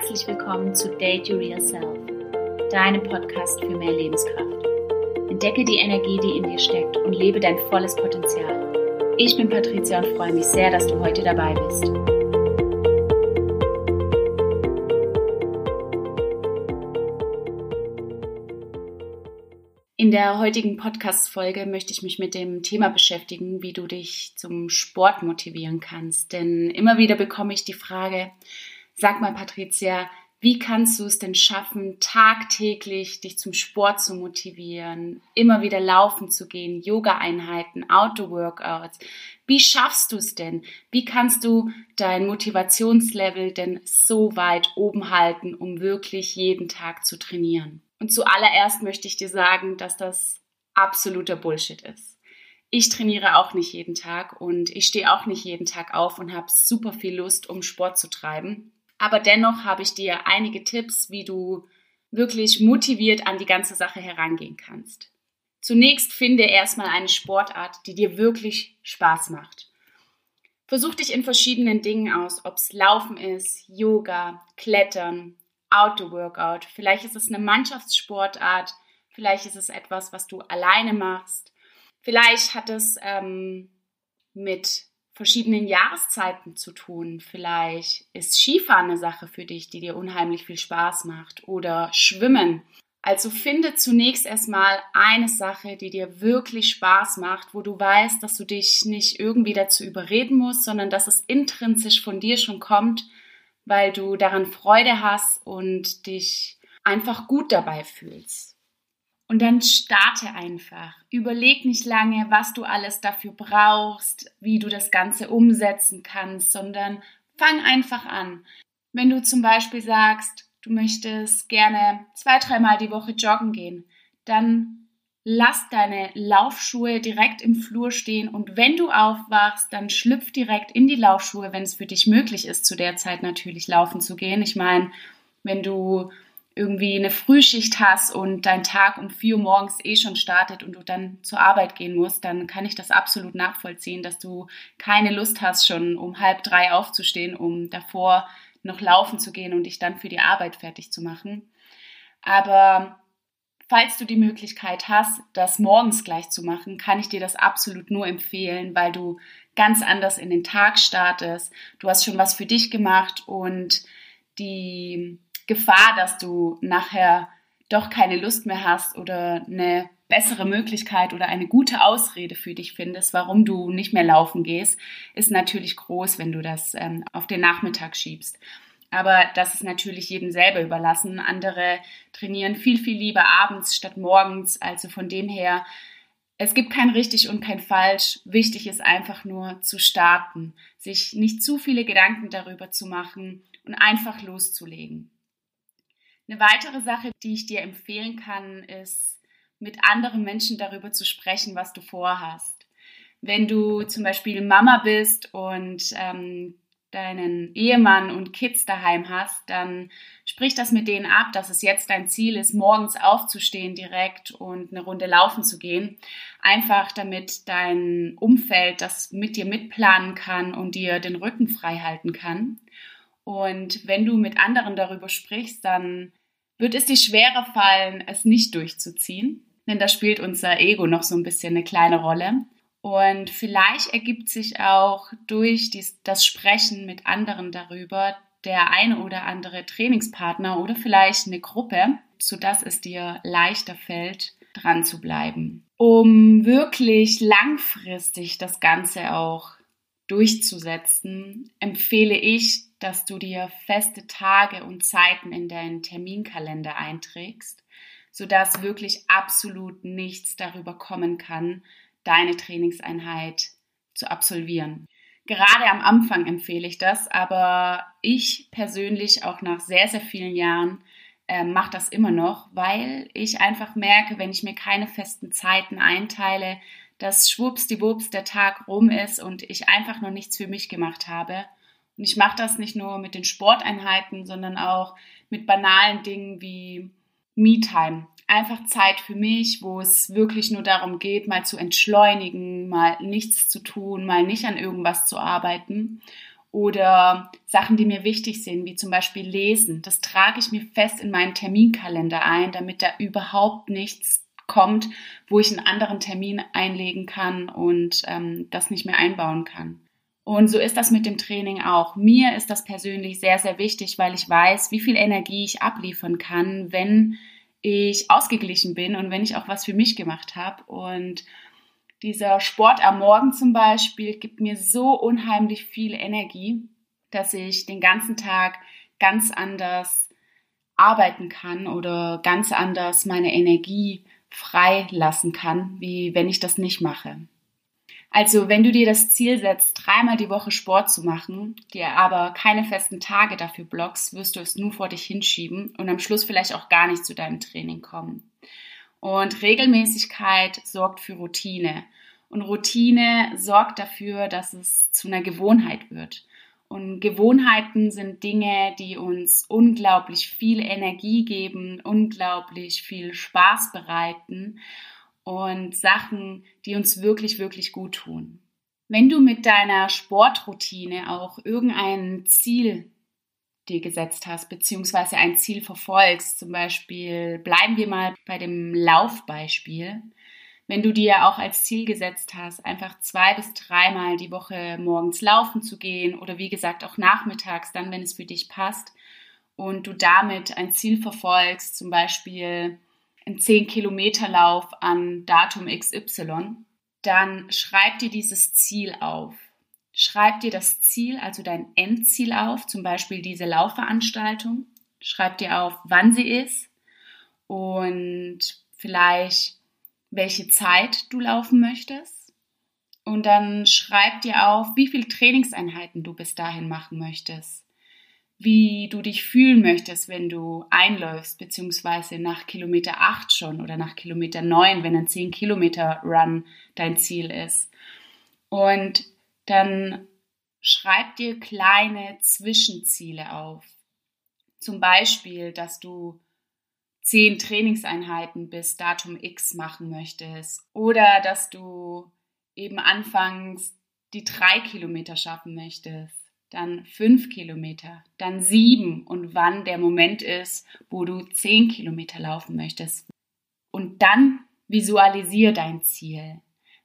herzlich willkommen zu Date Your Real Self, deinem Podcast für mehr Lebenskraft. Entdecke die Energie, die in dir steckt und lebe dein volles Potenzial. Ich bin Patricia und freue mich sehr, dass du heute dabei bist. In der heutigen Podcast-Folge möchte ich mich mit dem Thema beschäftigen, wie du dich zum Sport motivieren kannst. Denn immer wieder bekomme ich die Frage, Sag mal, Patricia, wie kannst du es denn schaffen, tagtäglich dich zum Sport zu motivieren, immer wieder laufen zu gehen, Yoga-Einheiten, Outdoor-Workouts? Wie schaffst du es denn? Wie kannst du dein Motivationslevel denn so weit oben halten, um wirklich jeden Tag zu trainieren? Und zuallererst möchte ich dir sagen, dass das absoluter Bullshit ist. Ich trainiere auch nicht jeden Tag und ich stehe auch nicht jeden Tag auf und habe super viel Lust, um Sport zu treiben. Aber dennoch habe ich dir einige Tipps, wie du wirklich motiviert an die ganze Sache herangehen kannst. Zunächst finde erstmal eine Sportart, die dir wirklich Spaß macht. Versuch dich in verschiedenen Dingen aus, ob es Laufen ist, Yoga, Klettern, Outdoor-Workout. Vielleicht ist es eine Mannschaftssportart, vielleicht ist es etwas, was du alleine machst. Vielleicht hat es ähm, mit verschiedenen Jahreszeiten zu tun. Vielleicht ist Skifahren eine Sache für dich, die dir unheimlich viel Spaß macht oder Schwimmen. Also finde zunächst erstmal eine Sache, die dir wirklich Spaß macht, wo du weißt, dass du dich nicht irgendwie dazu überreden musst, sondern dass es intrinsisch von dir schon kommt, weil du daran Freude hast und dich einfach gut dabei fühlst. Und dann starte einfach. Überleg nicht lange, was du alles dafür brauchst, wie du das Ganze umsetzen kannst, sondern fang einfach an. Wenn du zum Beispiel sagst, du möchtest gerne zwei, dreimal die Woche joggen gehen, dann lass deine Laufschuhe direkt im Flur stehen und wenn du aufwachst, dann schlüpf direkt in die Laufschuhe, wenn es für dich möglich ist, zu der Zeit natürlich laufen zu gehen. Ich meine, wenn du irgendwie eine Frühschicht hast und dein Tag um vier Uhr morgens eh schon startet und du dann zur Arbeit gehen musst, dann kann ich das absolut nachvollziehen, dass du keine Lust hast, schon um halb drei aufzustehen, um davor noch laufen zu gehen und dich dann für die Arbeit fertig zu machen. Aber falls du die Möglichkeit hast, das morgens gleich zu machen, kann ich dir das absolut nur empfehlen, weil du ganz anders in den Tag startest. Du hast schon was für dich gemacht und die Gefahr, dass du nachher doch keine Lust mehr hast oder eine bessere Möglichkeit oder eine gute Ausrede für dich findest, warum du nicht mehr laufen gehst, ist natürlich groß, wenn du das ähm, auf den Nachmittag schiebst. Aber das ist natürlich jedem selber überlassen. Andere trainieren viel, viel lieber abends statt morgens. Also von dem her, es gibt kein richtig und kein falsch. Wichtig ist einfach nur zu starten, sich nicht zu viele Gedanken darüber zu machen und einfach loszulegen. Eine weitere Sache, die ich dir empfehlen kann, ist, mit anderen Menschen darüber zu sprechen, was du vorhast. Wenn du zum Beispiel Mama bist und ähm, deinen Ehemann und Kids daheim hast, dann sprich das mit denen ab, dass es jetzt dein Ziel ist, morgens aufzustehen direkt und eine Runde laufen zu gehen. Einfach damit dein Umfeld das mit dir mitplanen kann und dir den Rücken frei halten kann. Und wenn du mit anderen darüber sprichst, dann wird es dir schwerer fallen, es nicht durchzuziehen. Denn da spielt unser Ego noch so ein bisschen eine kleine Rolle. Und vielleicht ergibt sich auch durch dies, das Sprechen mit anderen darüber der eine oder andere Trainingspartner oder vielleicht eine Gruppe, sodass es dir leichter fällt, dran zu bleiben. Um wirklich langfristig das Ganze auch durchzusetzen, empfehle ich, dass du dir feste Tage und Zeiten in deinen Terminkalender einträgst, sodass wirklich absolut nichts darüber kommen kann, deine Trainingseinheit zu absolvieren. Gerade am Anfang empfehle ich das, aber ich persönlich auch nach sehr, sehr vielen Jahren äh, mache das immer noch, weil ich einfach merke, wenn ich mir keine festen Zeiten einteile, dass schwuppsdiwupps der Tag rum ist und ich einfach noch nichts für mich gemacht habe. Und ich mache das nicht nur mit den Sporteinheiten, sondern auch mit banalen Dingen wie Me-Time. Einfach Zeit für mich, wo es wirklich nur darum geht, mal zu entschleunigen, mal nichts zu tun, mal nicht an irgendwas zu arbeiten. oder Sachen, die mir wichtig sind, wie zum Beispiel Lesen. Das trage ich mir fest in meinen Terminkalender ein, damit da überhaupt nichts kommt, wo ich einen anderen Termin einlegen kann und ähm, das nicht mehr einbauen kann. Und so ist das mit dem Training auch. Mir ist das persönlich sehr, sehr wichtig, weil ich weiß, wie viel Energie ich abliefern kann, wenn ich ausgeglichen bin und wenn ich auch was für mich gemacht habe. Und dieser Sport am Morgen zum Beispiel gibt mir so unheimlich viel Energie, dass ich den ganzen Tag ganz anders arbeiten kann oder ganz anders meine Energie freilassen kann, wie wenn ich das nicht mache. Also wenn du dir das Ziel setzt, dreimal die Woche Sport zu machen, dir aber keine festen Tage dafür blockst, wirst du es nur vor dich hinschieben und am Schluss vielleicht auch gar nicht zu deinem Training kommen. Und Regelmäßigkeit sorgt für Routine. Und Routine sorgt dafür, dass es zu einer Gewohnheit wird. Und Gewohnheiten sind Dinge, die uns unglaublich viel Energie geben, unglaublich viel Spaß bereiten und Sachen, die uns wirklich, wirklich gut tun. Wenn du mit deiner Sportroutine auch irgendein Ziel dir gesetzt hast, beziehungsweise ein Ziel verfolgst, zum Beispiel bleiben wir mal bei dem Laufbeispiel, wenn du dir auch als Ziel gesetzt hast, einfach zwei bis dreimal die Woche morgens laufen zu gehen oder wie gesagt auch nachmittags, dann wenn es für dich passt und du damit ein Ziel verfolgst, zum Beispiel einen 10-Kilometer-Lauf an Datum XY, dann schreib dir dieses Ziel auf. Schreib dir das Ziel, also dein Endziel auf, zum Beispiel diese Laufveranstaltung. Schreib dir auf, wann sie ist und vielleicht welche Zeit du laufen möchtest. Und dann schreib dir auf, wie viele Trainingseinheiten du bis dahin machen möchtest wie du dich fühlen möchtest, wenn du einläufst, beziehungsweise nach Kilometer 8 schon oder nach Kilometer 9, wenn ein 10 Kilometer Run dein Ziel ist. Und dann schreib dir kleine Zwischenziele auf. Zum Beispiel, dass du 10 Trainingseinheiten bis Datum X machen möchtest oder dass du eben anfangs die drei Kilometer schaffen möchtest dann fünf Kilometer, dann sieben und wann der Moment ist, wo du zehn Kilometer laufen möchtest. Und dann visualisiere dein Ziel.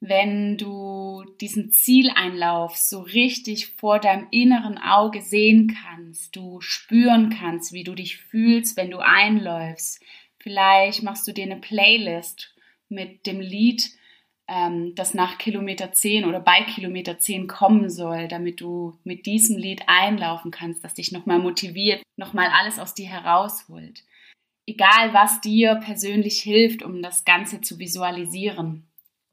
Wenn du diesen Zieleinlauf so richtig vor deinem inneren Auge sehen kannst, du spüren kannst, wie du dich fühlst, wenn du einläufst. Vielleicht machst du dir eine Playlist mit dem Lied, ähm, das nach Kilometer 10 oder bei Kilometer 10 kommen soll, damit du mit diesem Lied einlaufen kannst, das dich nochmal motiviert, nochmal alles aus dir herausholt. Egal, was dir persönlich hilft, um das Ganze zu visualisieren.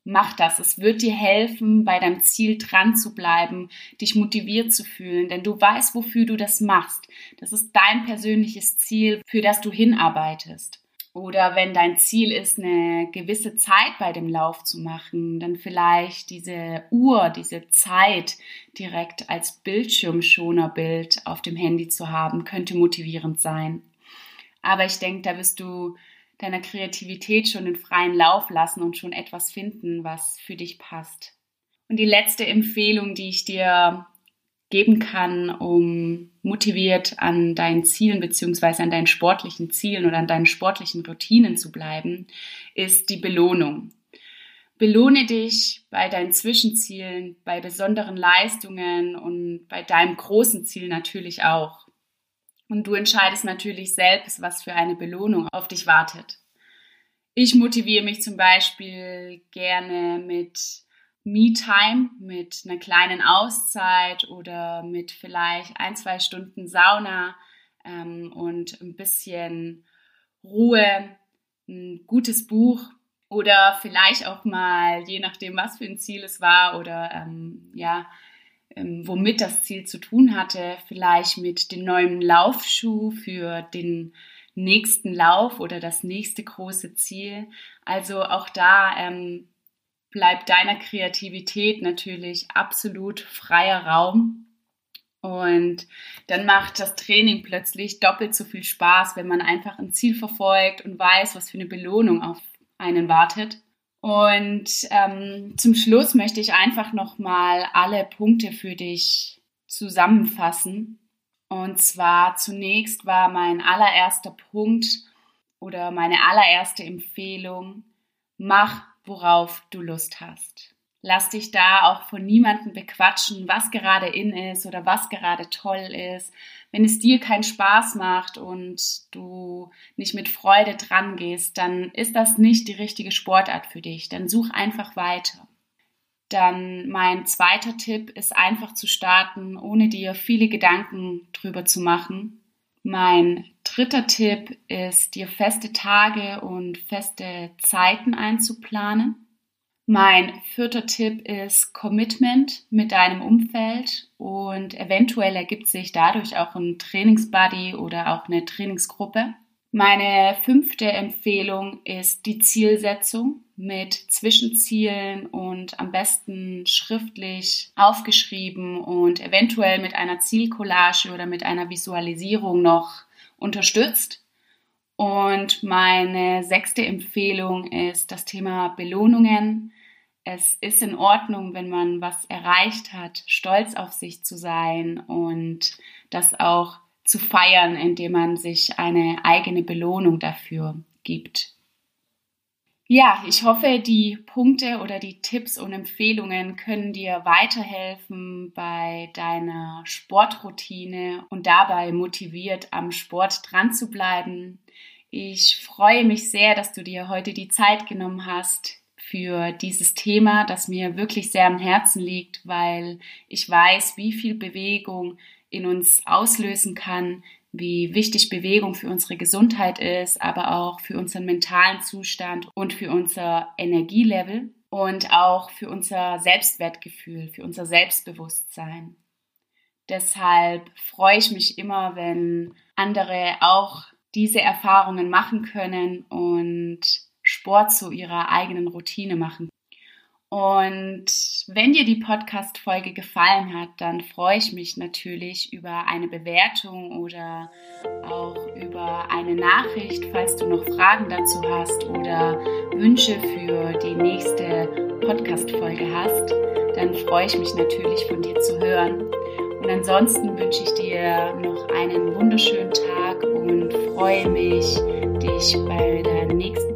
Mach das. Es wird dir helfen, bei deinem Ziel dran zu bleiben, dich motiviert zu fühlen, denn du weißt, wofür du das machst. Das ist dein persönliches Ziel, für das du hinarbeitest. Oder wenn dein Ziel ist, eine gewisse Zeit bei dem Lauf zu machen, dann vielleicht diese Uhr, diese Zeit direkt als Bildschirmschonerbild auf dem Handy zu haben, könnte motivierend sein. Aber ich denke, da wirst du deiner Kreativität schon den freien Lauf lassen und schon etwas finden, was für dich passt. Und die letzte Empfehlung, die ich dir geben kann, um motiviert an deinen Zielen beziehungsweise an deinen sportlichen Zielen oder an deinen sportlichen Routinen zu bleiben, ist die Belohnung. Belohne dich bei deinen Zwischenzielen, bei besonderen Leistungen und bei deinem großen Ziel natürlich auch. Und du entscheidest natürlich selbst, was für eine Belohnung auf dich wartet. Ich motiviere mich zum Beispiel gerne mit Me-Time mit einer kleinen Auszeit oder mit vielleicht ein, zwei Stunden Sauna ähm, und ein bisschen Ruhe, ein gutes Buch oder vielleicht auch mal, je nachdem, was für ein Ziel es war oder ähm, ja, womit das Ziel zu tun hatte, vielleicht mit dem neuen Laufschuh für den nächsten Lauf oder das nächste große Ziel. Also auch da ähm, bleibt deiner Kreativität natürlich absolut freier Raum. Und dann macht das Training plötzlich doppelt so viel Spaß, wenn man einfach ein Ziel verfolgt und weiß, was für eine Belohnung auf einen wartet. Und ähm, zum Schluss möchte ich einfach nochmal alle Punkte für dich zusammenfassen. Und zwar zunächst war mein allererster Punkt oder meine allererste Empfehlung, mach, worauf du Lust hast. Lass dich da auch von niemandem bequatschen, was gerade in ist oder was gerade toll ist. Wenn es dir keinen Spaß macht und du nicht mit Freude dran gehst, dann ist das nicht die richtige Sportart für dich. Dann such einfach weiter. Dann mein zweiter Tipp ist einfach zu starten, ohne dir viele Gedanken drüber zu machen. Mein dritter Tipp ist, dir feste Tage und feste Zeiten einzuplanen. Mein vierter Tipp ist Commitment mit deinem Umfeld und eventuell ergibt sich dadurch auch ein Trainingsbuddy oder auch eine Trainingsgruppe. Meine fünfte Empfehlung ist die Zielsetzung mit Zwischenzielen und am besten schriftlich aufgeschrieben und eventuell mit einer Zielcollage oder mit einer Visualisierung noch unterstützt. Und meine sechste Empfehlung ist das Thema Belohnungen. Es ist in Ordnung, wenn man was erreicht hat, stolz auf sich zu sein und das auch zu feiern, indem man sich eine eigene Belohnung dafür gibt. Ja, ich hoffe, die Punkte oder die Tipps und Empfehlungen können dir weiterhelfen bei deiner Sportroutine und dabei motiviert am Sport dran zu bleiben. Ich freue mich sehr, dass du dir heute die Zeit genommen hast für dieses Thema, das mir wirklich sehr am Herzen liegt, weil ich weiß, wie viel Bewegung in uns auslösen kann, wie wichtig Bewegung für unsere Gesundheit ist, aber auch für unseren mentalen Zustand und für unser Energielevel und auch für unser Selbstwertgefühl, für unser Selbstbewusstsein. Deshalb freue ich mich immer, wenn andere auch diese Erfahrungen machen können und Sport zu ihrer eigenen Routine machen. Und wenn dir die Podcast-Folge gefallen hat, dann freue ich mich natürlich über eine Bewertung oder auch über eine Nachricht, falls du noch Fragen dazu hast oder Wünsche für die nächste Podcast-Folge hast. Dann freue ich mich natürlich von dir zu hören. Und ansonsten wünsche ich dir noch einen wunderschönen Tag und freue mich, dich bei der nächsten